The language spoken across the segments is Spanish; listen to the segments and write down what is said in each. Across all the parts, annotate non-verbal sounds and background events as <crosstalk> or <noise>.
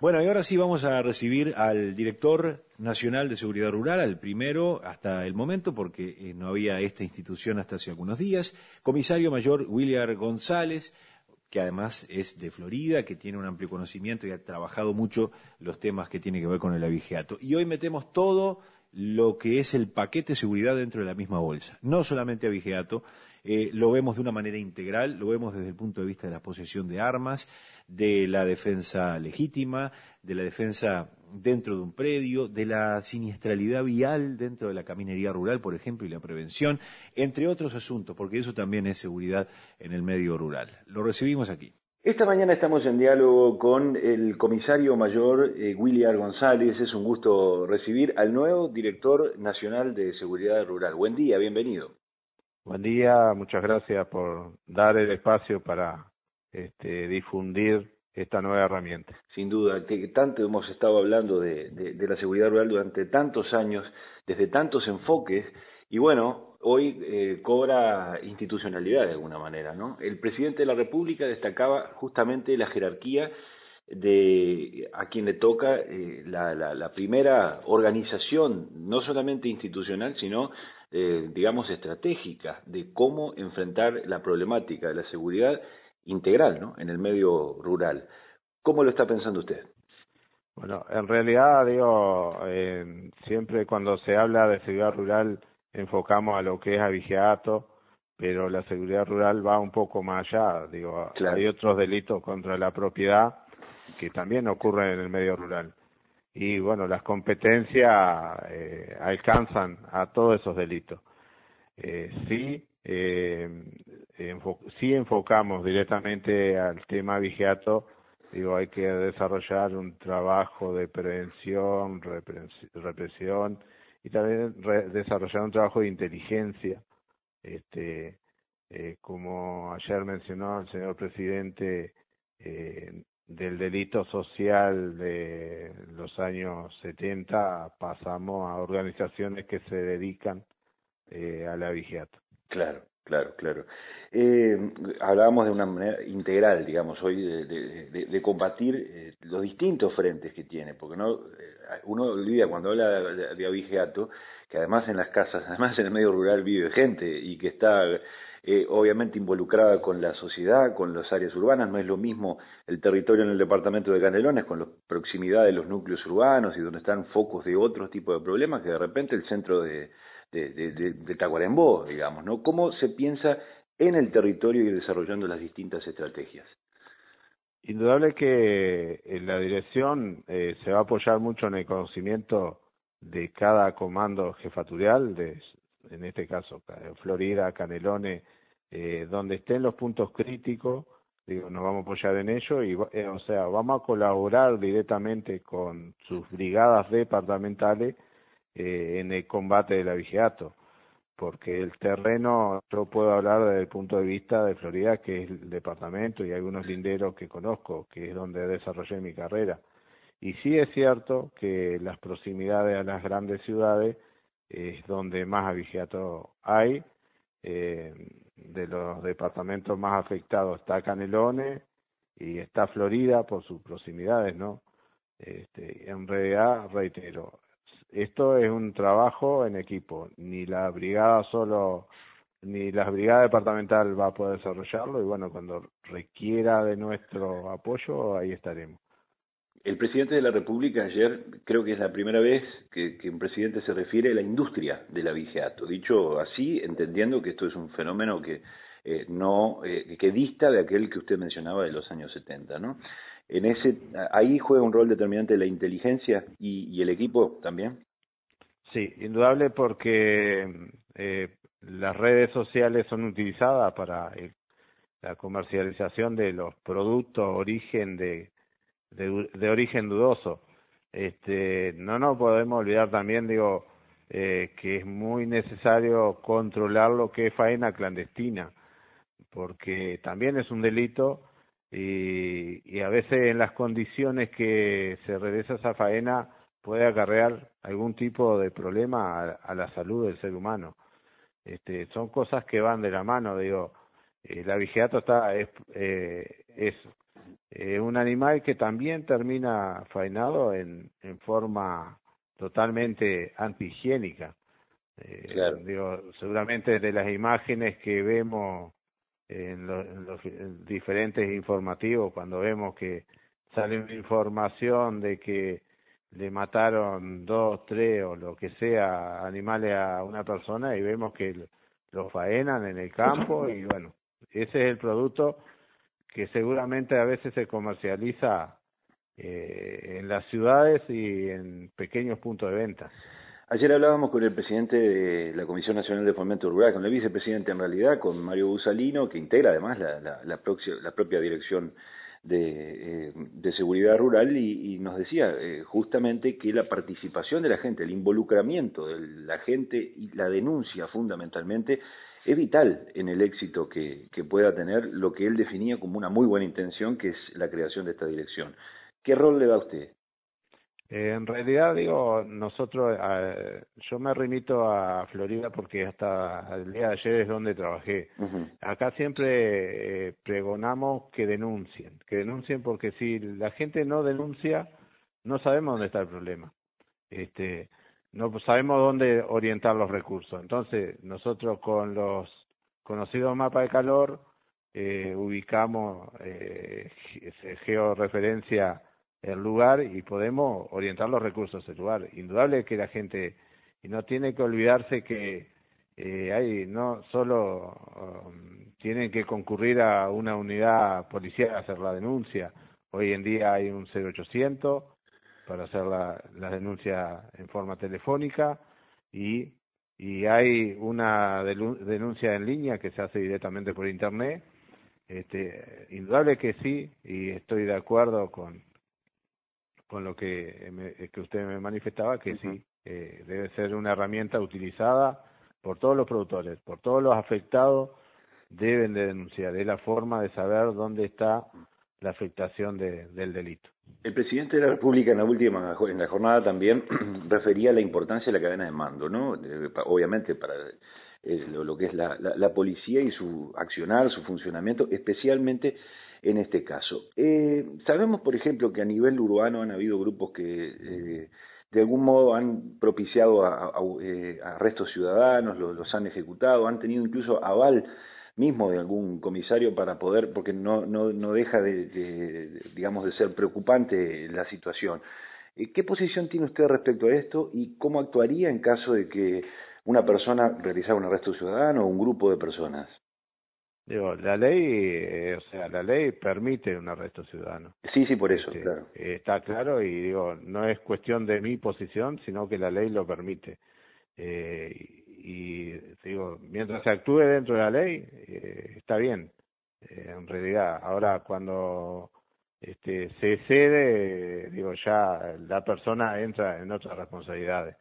Bueno, y ahora sí vamos a recibir al director nacional de seguridad rural, al primero hasta el momento, porque eh, no había esta institución hasta hace algunos días, comisario mayor William González, que además es de Florida, que tiene un amplio conocimiento y ha trabajado mucho los temas que tienen que ver con el abigeato. Y hoy metemos todo lo que es el paquete de seguridad dentro de la misma bolsa. No solamente abigeato, eh, lo vemos de una manera integral, lo vemos desde el punto de vista de la posesión de armas, de la defensa legítima, de la defensa dentro de un predio, de la siniestralidad vial dentro de la caminería rural, por ejemplo, y la prevención, entre otros asuntos, porque eso también es seguridad en el medio rural. Lo recibimos aquí. Esta mañana estamos en diálogo con el comisario mayor eh, William González. Es un gusto recibir al nuevo director nacional de seguridad rural. Buen día, bienvenido. Buen día, muchas gracias por dar el espacio para este, difundir esta nueva herramienta. Sin duda, que tanto hemos estado hablando de, la seguridad rural durante tantos años, desde tantos enfoques, y bueno, hoy eh, cobra institucionalidad de alguna manera, ¿no? El presidente de la República destacaba justamente la jerarquía de a quien le toca eh, la, primera organización, no solamente institucional, sino, eh, digamos, estratégica, de cómo enfrentar la problemática de la seguridad integral ¿no? en el medio rural. ¿Cómo lo está pensando usted? Bueno, en realidad, digo, eh, siempre cuando se habla de seguridad rural enfocamos a lo que es abigeato, pero la seguridad rural va un poco más allá. Digo, hay otros delitos contra la propiedad que también ocurren en el medio rural. Y bueno, las competencias eh, alcanzan a todos esos delitos. Eh, sí, eh, si enfocamos directamente al tema vigiato, digo, hay que desarrollar un trabajo de prevención, represión y también desarrollar un trabajo de inteligencia. Este, eh, como ayer mencionó el señor presidente, eh, del delito social de los años 70 pasamos a organizaciones que se dedican eh, a la vigiato. Claro, claro, claro. Eh, hablábamos de una manera integral, digamos, hoy de, combatir eh, los distintos frentes que tiene, porque no eh, uno olvida cuando habla de, abigeato que además en las casas, <laughs> además en el medio rural vive gente y que está eh, obviamente involucrada con la sociedad, con las áreas urbanas, no es lo mismo el territorio en el departamento de Canelones con la proximidad de los núcleos urbanos y donde están focos de otro tipo de problemas que de repente el centro de, de, de, de Tacuarembó, digamos, ¿no? ¿Cómo se piensa en el territorio y desarrollando las distintas estrategias? Indudable que en la dirección eh, se va a apoyar mucho en el conocimiento de cada comando jefatorial, de, en este caso Florida, Canelones, eh, donde estén los puntos críticos, digo, nos vamos a apoyar en ello y, eh, o sea, vamos a colaborar directamente con sus brigadas departamentales eh, en el combate del abigeato, porque el terreno, yo puedo hablar desde el punto de vista de Florida, que es el departamento y algunos linderos que conozco, que es donde desarrollé mi carrera. Y sí es cierto que las proximidades a las grandes ciudades es donde más abigeato hay. Eh, de los departamentos más afectados está Canelones y está Florida por sus proximidades, ¿no? Este, en realidad, reitero, esto es un trabajo en equipo, ni la brigada solo, ni la brigada departamental va a poder desarrollarlo y bueno, cuando requiera de nuestro apoyo, ahí estaremos. El presidente de la República ayer, creo que es la primera vez que, un presidente se refiere a la industria del abigeato. Dicho así, entendiendo que esto es un fenómeno que eh, no eh, que dista de aquel que usted mencionaba de los años 70, ¿no? En ese, ahí juega un rol determinante la inteligencia y, el equipo también. Sí, indudable porque eh, las redes sociales son utilizadas para la comercialización de los productos origen de de, origen dudoso. Este, no nos podemos olvidar también, digo, eh, que es muy necesario controlar lo que es faena clandestina, porque también es un delito y, y a veces en las condiciones que se realiza esa faena puede acarrear algún tipo de problema a, la salud del ser humano. Este, son cosas que van de la mano, digo, el abigeato está es, eh, es eh, un animal que también termina faenado en, en forma totalmente antihigiénica. Eh, digo, seguramente de las imágenes que vemos en los, diferentes informativos, cuando vemos que sale una información de que le mataron dos, tres o lo que sea animales a una persona y vemos que los faenan en el campo y bueno, ese es el producto que seguramente a veces se comercializa eh, en las ciudades y en pequeños puntos de venta. Ayer hablábamos con el presidente de la Comisión Nacional de Fomento Rural, con el vicepresidente en realidad, con Mario Busalino, que integra además la, la, la, propia dirección de, eh, de seguridad rural, y, nos decía eh, justamente que la participación de la gente, el involucramiento de la gente y la denuncia fundamentalmente es vital en el éxito que, que pueda tener lo que él definía como una muy buena intención, que es la creación de esta dirección. ¿Qué rol le da a usted? Eh, en realidad, digo, nosotros, eh, yo me remito a Florida porque hasta el día de ayer es donde trabajé. Acá siempre eh, pregonamos que denuncien, que denuncien porque si la gente no denuncia, no sabemos dónde está el problema. Este, no sabemos dónde orientar los recursos. Entonces, nosotros con los conocidos mapas de calor, eh, ubicamos eh, georreferencia el lugar y podemos orientar los recursos del lugar. Indudable que la gente y no tiene que olvidarse que eh, hay no solo um, tienen que concurrir a una unidad policial a hacer la denuncia. Hoy en día hay un 0800 para hacer la, la denuncia en forma telefónica y, y hay una denuncia en línea que se hace directamente por internet. Este, indudable que sí, y estoy de acuerdo con, con lo que, que usted me manifestaba, que sí, eh, debe ser una herramienta utilizada por todos los productores, por todos los afectados, deben de denunciar. Es la forma de saber dónde está la afectación de, del delito. El presidente de la República en la última en la jornada también <clears throat> refería la importancia de la cadena de mando, ¿no? Obviamente para eh, lo, que es la, la, la, policía y su accionar, su funcionamiento, especialmente en este caso. Eh, sabemos, por ejemplo, que a nivel urbano han habido grupos que eh, de algún modo han propiciado a, eh, arrestos ciudadanos, los, han ejecutado, han tenido incluso aval mismo de algún comisario para poder, porque no, no, no deja de, digamos, de ser preocupante la situación. ¿Qué posición tiene usted respecto a esto y cómo actuaría en caso de que una persona realizara un arresto ciudadano o un grupo de personas? Digo, la ley, eh, o sea, la ley permite un arresto ciudadano. Sí, sí, por eso, este, claro. está claro y digo, no es cuestión de mi posición, sino que la ley lo permite. Eh, y, digo, mientras se actúe dentro de la ley, eh, está bien. Eh, en realidad, ahora cuando este, se cede, digo, ya la persona entra en otras responsabilidades.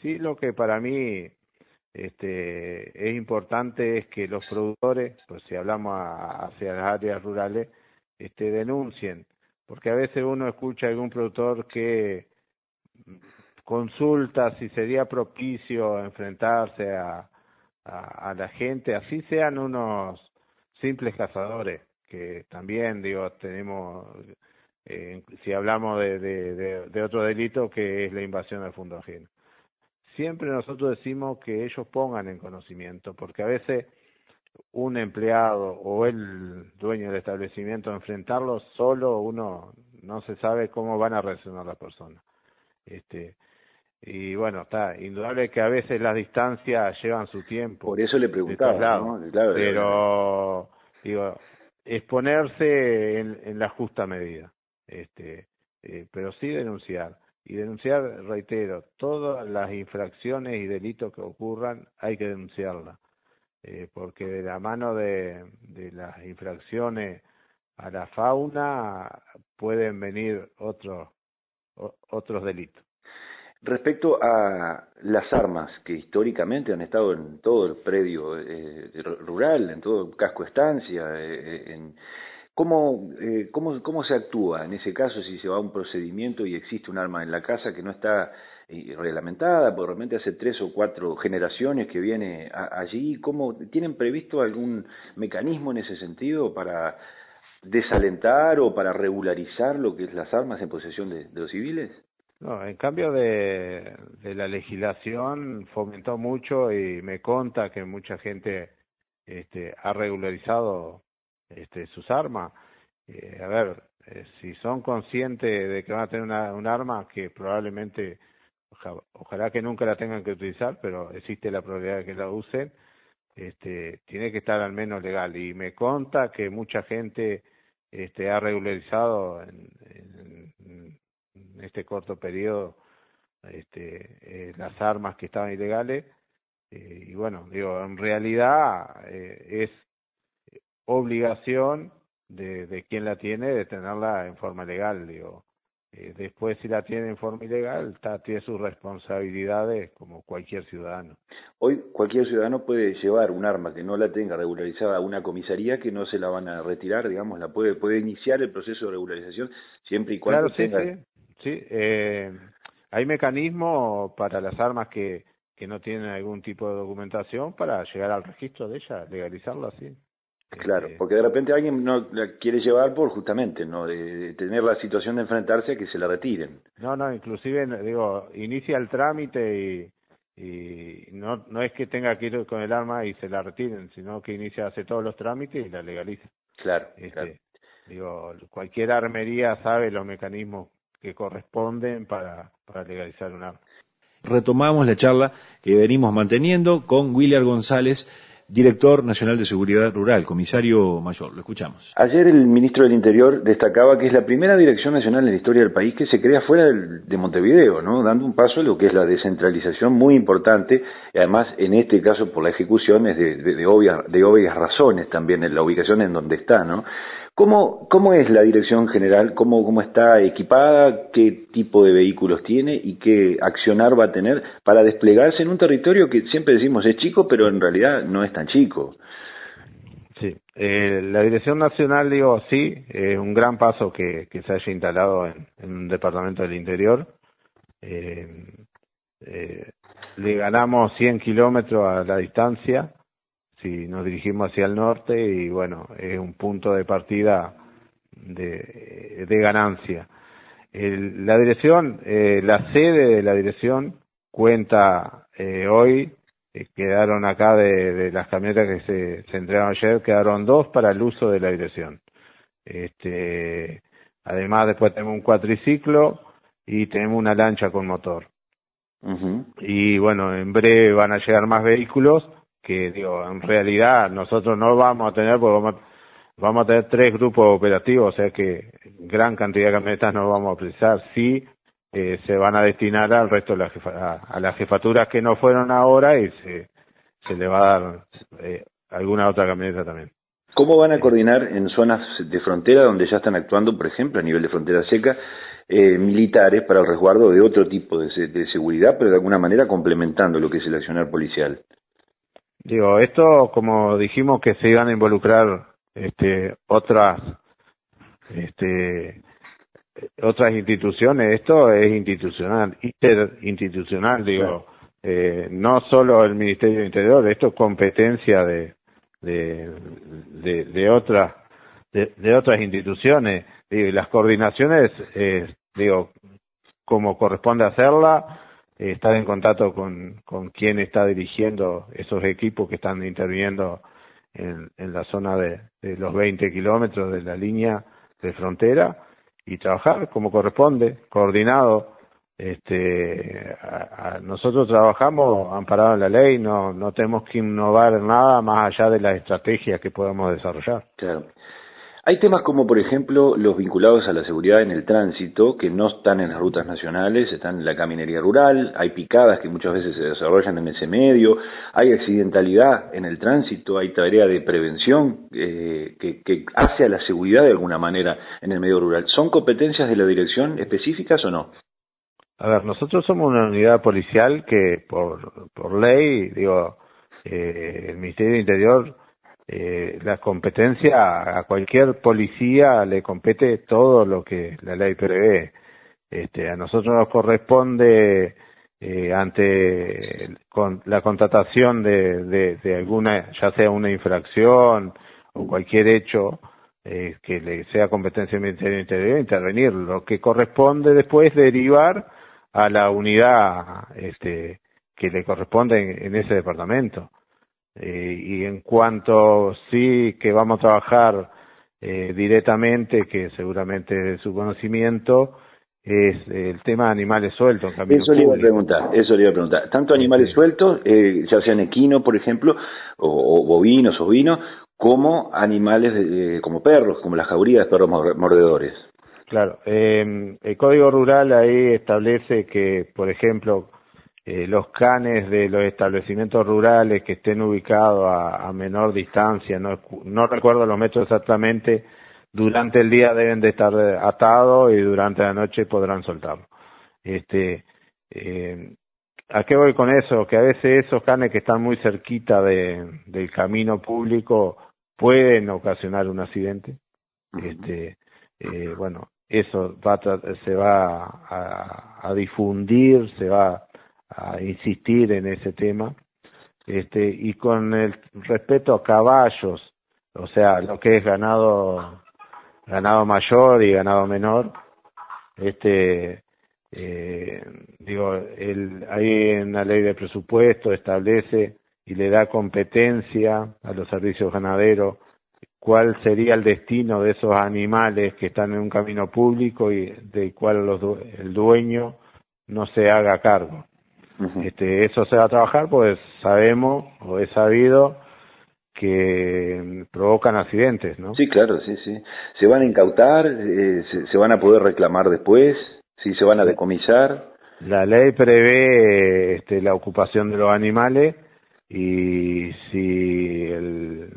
Sí, lo que para mí este, es importante es que los productores, pues si hablamos hacia las áreas rurales, este, denuncien, porque a veces uno escucha a algún productor que consulta si sería propicio enfrentarse a, a, la gente, así sean unos simples cazadores, que también, digo, tenemos, eh, si hablamos de, de, otro delito que es la invasión del fondo ajeno siempre nosotros decimos que ellos pongan en conocimiento, porque a veces un empleado o el dueño del establecimiento enfrentarlo solo uno no se sabe cómo van a reaccionar las personas. Este, y bueno, está indudable que a veces las distancias llevan su tiempo. Por eso le preguntaba, ¿no? pero digo, exponerse en, en la justa medida, este, eh, pero sí denunciar y denunciar, reitero, todas las infracciones y delitos que ocurran hay que denunciarlas, eh, porque de la mano de, de las infracciones a la fauna pueden venir otros otros delitos. Respecto a las armas que históricamente han estado en todo el predio eh, rural, en todo el casco estancia, eh, en, ¿Cómo, eh, cómo, ¿Cómo se actúa en ese caso si se va a un procedimiento y existe un arma en la casa que no está eh, reglamentada, porque realmente hace tres o cuatro generaciones que viene allí? ¿Cómo, ¿Tienen previsto algún mecanismo en ese sentido para desalentar o para regularizar lo que es las armas en posesión de, los civiles? No, en cambio de, la legislación fomentó mucho y me conta que mucha gente este, ha regularizado este, sus armas. Eh, a ver, eh, si son conscientes de que van a tener una, un arma que probablemente, ojalá que nunca la tengan que utilizar, pero existe la probabilidad de que la usen, este, tiene que estar al menos legal. Y me conta que mucha gente este, ha regularizado en, este corto periodo este, eh, las armas que estaban ilegales. Eh, y bueno, digo, en realidad es obligación de, de quien la tiene de tenerla en forma legal, digo. Eh, después, si la tiene en forma ilegal, está, tiene sus responsabilidades como cualquier ciudadano. Hoy cualquier ciudadano puede llevar un arma que no la tenga regularizada a una comisaría que no se la van a retirar, digamos, la puede puede iniciar el proceso de regularización siempre y cuando claro, tenga. Sí, sí. Eh, hay mecanismos para las armas que, que no tienen algún tipo de documentación para llegar al registro de ella, legalizarla, sí. Claro, este, porque de repente alguien no la quiere llevar por justamente, ¿no? De, tener la situación de enfrentarse a que se la retiren. No, no, inclusive, digo, inicia el trámite y, y no, no es que tenga que ir con el arma y se la retiren, sino que inicia, hace todos los trámites y la legaliza. Claro, este, claro. Digo, cualquier armería sabe los mecanismos que corresponden para, para legalizar un arma. Retomamos la charla que venimos manteniendo con William González, director nacional de Seguridad Rural, comisario mayor. Lo escuchamos. Ayer el ministro del Interior destacaba que es la primera dirección nacional en la historia del país que se crea fuera de Montevideo, ¿no? dando un paso a lo que es la descentralización muy importante, y además en este caso por la ejecución es de, de, obvias, de obvias razones también en la ubicación en donde está. ¿no? ¿Cómo, ¿Cómo es la dirección general? ¿Cómo, ¿Cómo está equipada? ¿Qué tipo de vehículos tiene? ¿Y qué accionar va a tener para desplegarse en un territorio que siempre decimos es chico, pero en realidad no es tan chico? Sí, eh, la Dirección Nacional, digo, sí, un gran paso que, que se haya instalado en, en un departamento del interior. Eh, eh, le ganamos 100 kilómetros a la distancia si nos dirigimos hacia el norte y bueno, es un punto de partida de, de ganancia. la dirección, eh, la sede de la dirección cuenta eh, hoy, eh, quedaron acá de, de, las camionetas que se, se entregaron ayer, quedaron dos para el uso de la dirección. Este, además después tenemos un cuatriciclo y tenemos una lancha con motor. Y bueno, en breve van a llegar más vehículos que digo, en realidad nosotros no vamos a tener, porque vamos, a tener tres grupos operativos, o sea que gran cantidad de camionetas no vamos a precisar, sí eh, se van a destinar al resto de la a, las jefaturas que no fueron ahora y se, se le va a dar eh, alguna otra camioneta también. ¿Cómo van a coordinar en zonas de frontera donde ya están actuando, por ejemplo, a nivel de frontera seca, eh, militares para el resguardo de otro tipo de, de, seguridad, pero de alguna manera complementando lo que es el accionar policial? Digo, esto, como dijimos que se iban a involucrar este, otras, este, otras instituciones, esto es institucional, interinstitucional, digo, eh, no solo el Ministerio del Interior, esto es competencia de, de, de, de otras, de, de, otras instituciones, digo, y las coordinaciones, eh, digo, como corresponde hacerla, eh, estar en contacto con, con quien está dirigiendo esos equipos que están interviniendo en, en la zona de, de los 20 kilómetros de la línea de frontera y trabajar como corresponde, coordinado. Este, a, nosotros trabajamos amparado en la ley, no, no tenemos que innovar nada más allá de las estrategias que podemos desarrollar. Claro. Hay temas como, por ejemplo, los vinculados a la seguridad en el tránsito, que no están en las rutas nacionales, están en la caminería rural, hay picadas que muchas veces se desarrollan en ese medio, hay accidentalidad en el tránsito, hay tarea de prevención eh, que, que hace a la seguridad de alguna manera en el medio rural. ¿Son competencias de la dirección específicas o no? A ver, nosotros somos una unidad policial que por, ley, digo, eh, el Ministerio del Interior eh, la competencia a cualquier policía le compete todo lo que la ley prevé. Este, a nosotros nos corresponde eh, ante con, la contratación de, de, alguna, ya sea una infracción o cualquier hecho, eh, que le sea competencia del Ministerio Interior intervenir. Lo que corresponde después derivar a la unidad este, que le corresponde en, ese departamento. Eh, y en cuanto sí que vamos a trabajar eh, directamente, que seguramente de su conocimiento, es el tema de animales sueltos. eso le iba a preguntar, eso le iba a preguntar. Tanto animales sueltos, eh, ya sean equinos, por ejemplo, o, bovinos, ovinos, como animales como perros, como las jaurías de perros mordedores. Claro, eh, el Código Rural ahí establece que, por ejemplo, eh, los canes de los establecimientos rurales que estén ubicados a, menor distancia, no, no recuerdo los metros exactamente, durante el día deben de estar atados y durante la noche podrán soltarlo. Este, eh, ¿A qué voy con eso? Que a veces esos canes que están muy cerquita de, del camino público pueden ocasionar un accidente. Este, eh, bueno, eso va se va a, a, difundir, se va a insistir en ese tema. Este, y con el respeto a caballos, o sea, lo que es ganado, ganado mayor y ganado menor, este, eh, digo, el, ahí en la ley de presupuesto establece y le da competencia a los servicios ganaderos cuál sería el destino de esos animales que están en un camino público y del cual los, el dueño no se haga cargo este, eso se va a trabajar pues sabemos o he sabido que provocan accidentes, ¿no? Sí, claro, sí, sí. Se van a incautar, eh, se, van a poder reclamar después, sí, se van a decomisar. La ley prevé este, la ocupación de los animales y si el,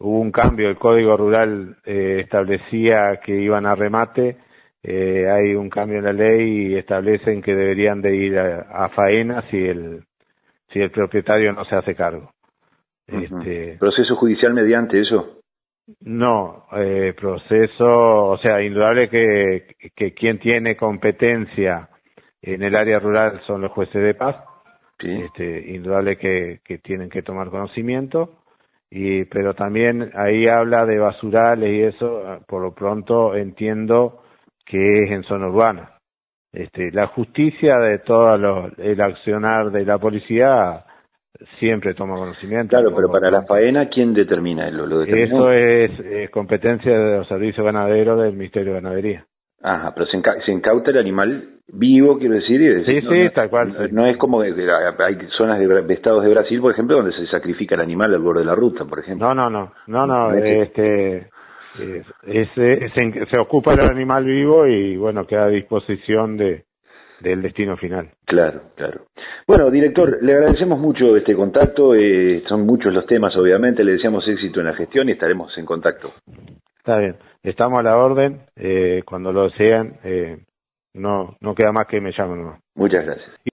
hubo un cambio, el Código Rural eh, establecía que iban a remate, eh, hay un cambio en la ley y establecen que deberían de ir a, faena si el si el propietario no se hace cargo. este, ¿Proceso judicial mediante eso? No, eh, proceso, o sea, indudable que, que quien tiene competencia en el área rural son los jueces de paz, este, indudable que, que tienen que tomar conocimiento, y, pero también ahí habla de basurales y eso, por lo pronto entiendo que es en zona urbana. Este, la justicia de todo el accionar de la policía siempre toma conocimiento. Claro, pero para la faena, ¿quién determina? ¿Lo, lo Eso es, competencia de los servicios ganaderos del Ministerio de Ganadería. Ajá, pero se, incauta el animal vivo, quiero decir. sí, sí, tal cual. No, es como hay zonas de, estados de Brasil, por ejemplo, donde se sacrifica el animal al borde de la ruta, por ejemplo. No, no, no, no, no, este, se, ocupa del animal vivo y bueno, queda a disposición de, del destino final. Claro, claro. Bueno, director, le agradecemos mucho este contacto, eh, son muchos los temas obviamente, le deseamos éxito en la gestión y estaremos en contacto. Está bien, estamos a la orden, eh, cuando lo sean, eh, no, no queda más que me llamen. Muchas gracias.